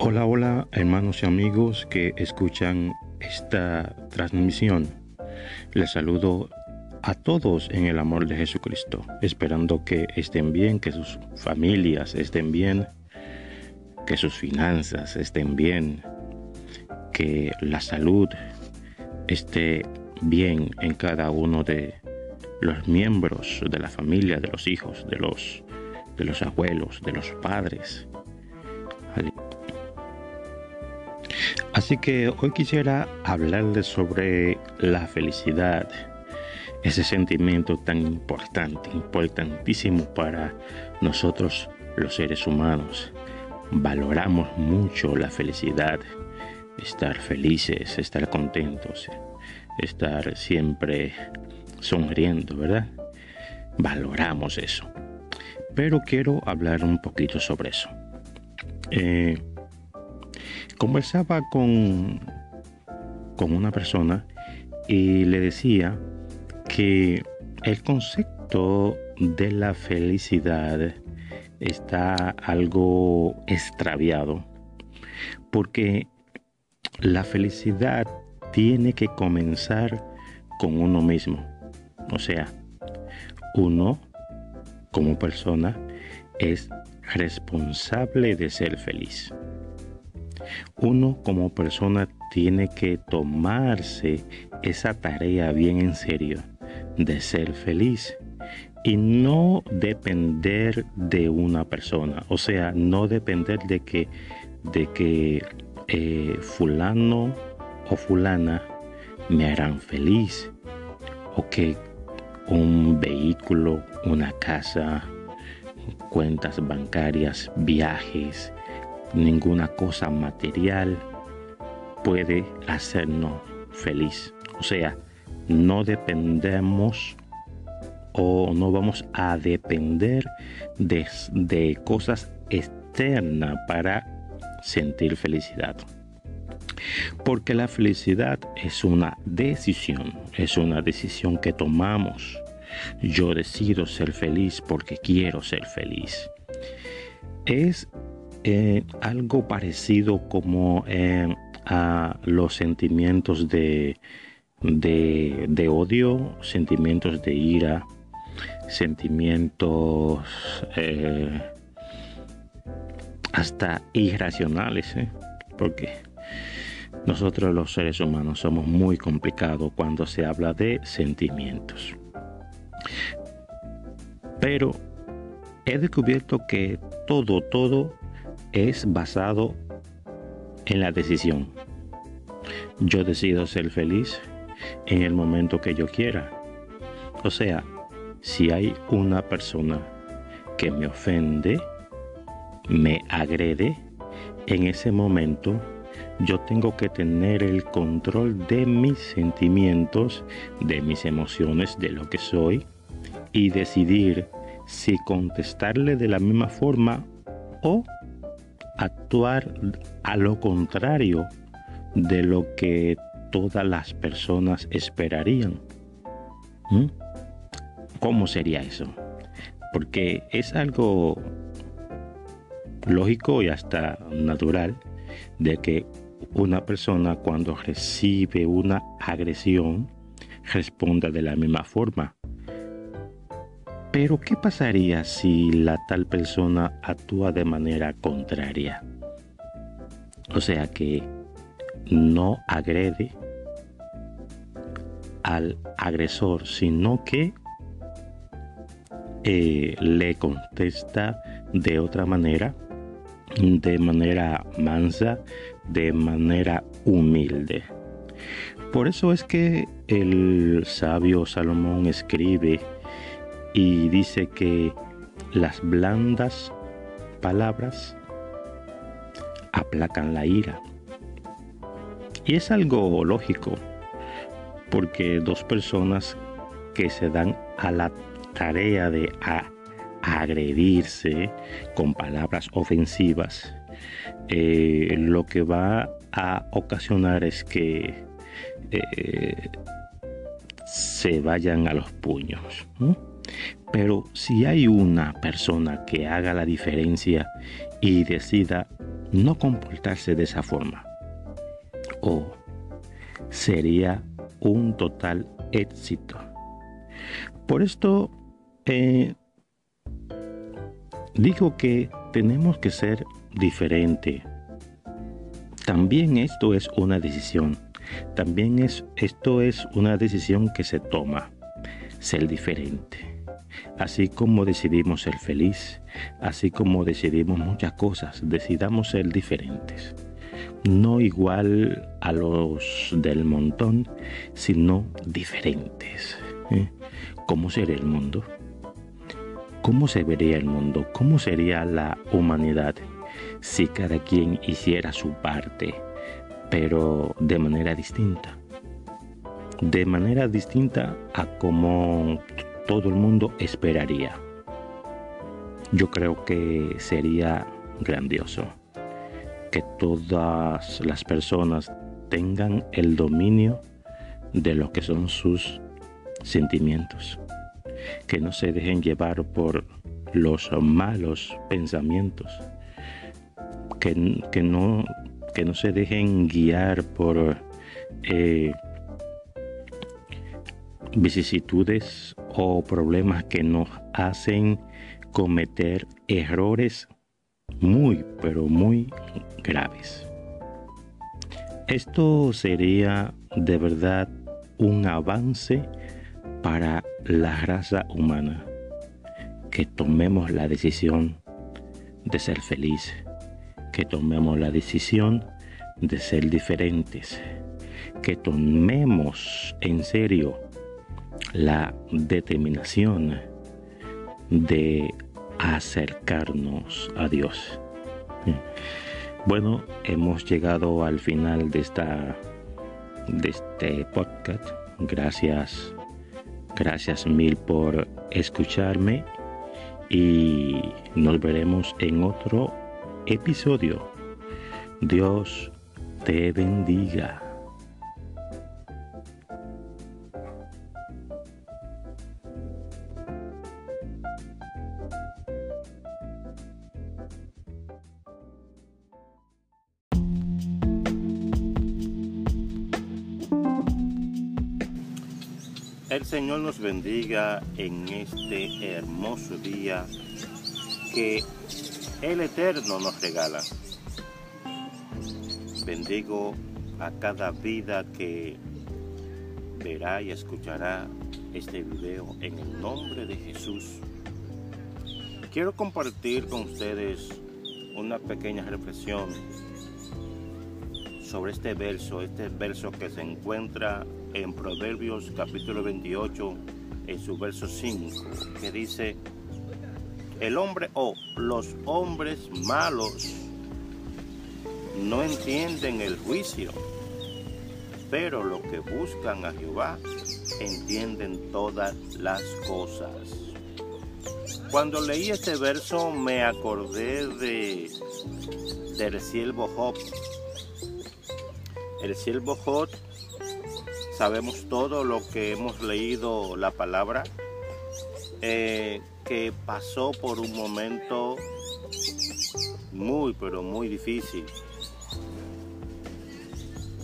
Hola, hola hermanos y amigos que escuchan esta transmisión. Les saludo a todos en el amor de Jesucristo, esperando que estén bien, que sus familias estén bien, que sus finanzas estén bien, que la salud esté bien en cada uno de los miembros de la familia, de los hijos, de los, de los abuelos, de los padres. Así que hoy quisiera hablarles sobre la felicidad, ese sentimiento tan importante, importantísimo para nosotros los seres humanos. Valoramos mucho la felicidad, estar felices, estar contentos, estar siempre sonriendo, ¿verdad? Valoramos eso. Pero quiero hablar un poquito sobre eso. Eh, conversaba con, con una persona y le decía que el concepto de la felicidad está algo extraviado porque la felicidad tiene que comenzar con uno mismo. O sea, uno como persona es responsable de ser feliz uno como persona tiene que tomarse esa tarea bien en serio de ser feliz y no depender de una persona, o sea, no depender de que de que eh, fulano o fulana me harán feliz o que un vehículo, una casa, cuentas bancarias, viajes, ninguna cosa material puede hacernos feliz. O sea, no dependemos o no vamos a depender de, de cosas externas para sentir felicidad. Porque la felicidad es una decisión, es una decisión que tomamos. Yo decido ser feliz porque quiero ser feliz. Es eh, algo parecido como eh, a los sentimientos de, de, odio, sentimientos de ira, sentimientos eh, hasta irracionales, porque nosotros los seres humanos somos muy complicados cuando se habla de sentimientos. Pero he descubierto que todo, todo es basado en la decisión. Yo decido ser feliz en el momento que yo quiera. O sea, si hay una persona que me ofende, me agrede, en ese momento yo tengo que tener el control de mis sentimientos, de mis emociones, de lo que soy y decidir si contestarle de la misma forma o actuar a lo contrario de lo que todas las personas esperarían. ¿Mm? ¿Cómo sería eso? Porque es algo lógico y hasta natural de que una persona cuando recibe una agresión responda de la misma forma. Pero ¿qué pasaría si la tal persona actúa de manera contraria? O sea que no agrede al agresor, sino que eh, le contesta de otra manera, de manera mansa, de manera humilde. Por eso es que el sabio Salomón escribe y dice que las blandas palabras aplacan la ira. Y es algo lógico, porque dos personas que se dan a la tarea de agredirse con palabras ofensivas, eh, lo que va a ocasionar es que eh, se vayan a los puños. Pero si hay una persona que haga la diferencia y decida no comportarse de esa forma. O sería un total éxito. Por esto eh, digo que tenemos que ser diferente. También esto es una decisión. También es, esto es una decisión que se toma. Ser diferente. Así como decidimos ser feliz, así como decidimos muchas cosas, decidamos ser diferentes. No igual a los del montón, sino diferentes. ¿eh? ¿Cómo sería el mundo? ¿Cómo se vería el mundo? ¿Cómo sería la humanidad si cada quien hiciera su parte, pero de manera distinta? De manera distinta a como todo el mundo esperaría. Yo creo que sería grandioso que todas las personas tengan el dominio de lo que son sus sentimientos, que no se dejen llevar por los malos pensamientos, que, no, que no se dejen guiar por eh, vicisitudes o problemas que nos hacen cometer errores muy, pero muy graves. Esto sería de verdad un avance para la raza humana que tomemos la decisión de ser feliz, que tomemos la decisión de ser diferentes, que tomemos en serio la determinación de acercarnos a Dios. Bueno, hemos llegado al final de esta de este podcast. Gracias Gracias mil por escucharme y nos veremos en otro episodio. Dios te bendiga. El Señor nos bendiga en este hermoso día que el Eterno nos regala. Bendigo a cada vida que verá y escuchará este video en el nombre de Jesús. Quiero compartir con ustedes una pequeña reflexión sobre este verso, este verso que se encuentra en Proverbios capítulo 28, en su verso 5, que dice, el hombre o los hombres malos no entienden el juicio, pero los que buscan a Jehová entienden todas las cosas. Cuando leí este verso me acordé de del siervo Job. El siervo Job sabemos todo lo que hemos leído la palabra, eh, que pasó por un momento muy, pero muy difícil.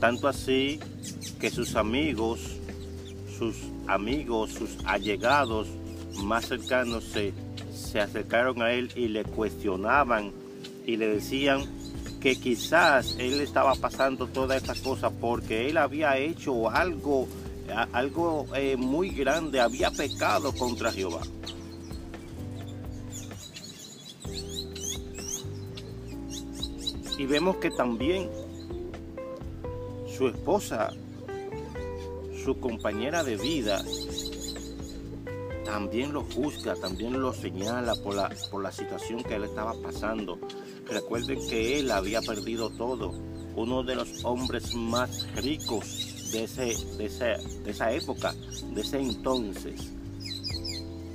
Tanto así que sus amigos, sus amigos, sus allegados más cercanos se, se acercaron a él y le cuestionaban y le decían, que quizás él estaba pasando toda esta cosa porque él había hecho algo, algo eh, muy grande, había pecado contra Jehová. Y vemos que también su esposa, su compañera de vida, también lo juzga, también lo señala por la, por la situación que él estaba pasando. Recuerden que él había perdido todo. Uno de los hombres más ricos de, ese, de, esa época, de ese entonces.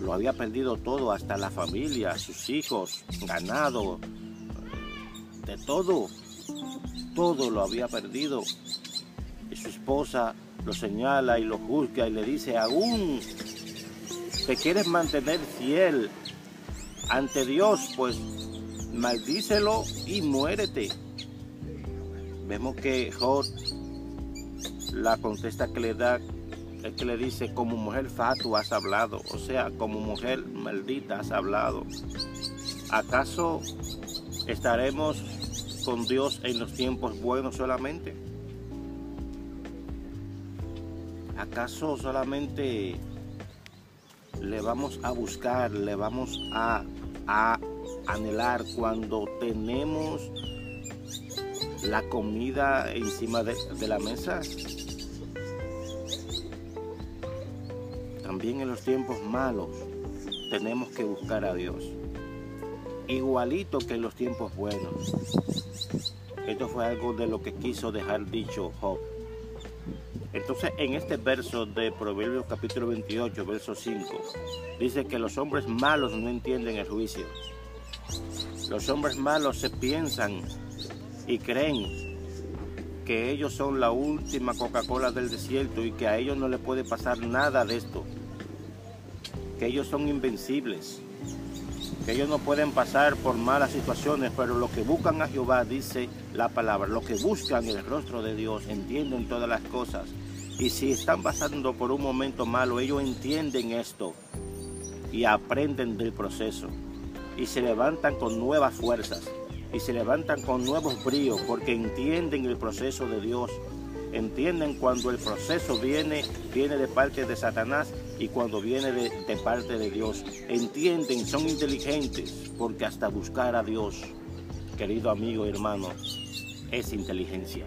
Lo había perdido todo, hasta la familia, sus hijos, ganado, de todo. Todo lo había perdido. Y su esposa lo señala y lo juzga y le dice, aún te quieres mantener fiel ante Dios, pues maldícelo y muérete. Vemos que Job la contesta que le da es que le dice, como mujer fatu has hablado, o sea, como mujer maldita has hablado. ¿Acaso estaremos con Dios en los tiempos buenos solamente? ¿Acaso solamente le vamos a buscar, le vamos a, anhelar cuando tenemos la comida encima de la mesa? También en los tiempos malos tenemos que buscar a Dios. Igualito que en los tiempos buenos. Esto fue algo de lo que quiso dejar dicho Job. Entonces, en este verso de Proverbios capítulo 28, verso 5, dice que los hombres malos no entienden el juicio. Los hombres malos se piensan y creen que ellos son la última Coca-Cola del desierto y que a ellos no les puede pasar nada de esto. Que ellos son invencibles. Que ellos no pueden pasar por malas situaciones, pero lo que buscan a Jehová, dice la palabra, lo que buscan el rostro de Dios, entienden todas las cosas y si están pasando por un momento malo, ellos entienden esto y aprenden del proceso y se levantan con nuevas fuerzas y se levantan con nuevos bríos porque entienden el proceso de Dios. Entienden cuando el proceso viene, viene de parte de Satanás y cuando viene de, parte de Dios. Entienden, son inteligentes porque hasta buscar a Dios, querido amigo y hermano, es inteligencia.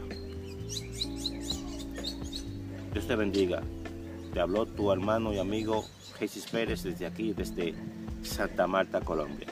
Dios te bendiga. Te habló tu hermano y amigo Jesús Pérez desde aquí, desde Santa Marta, Colombia.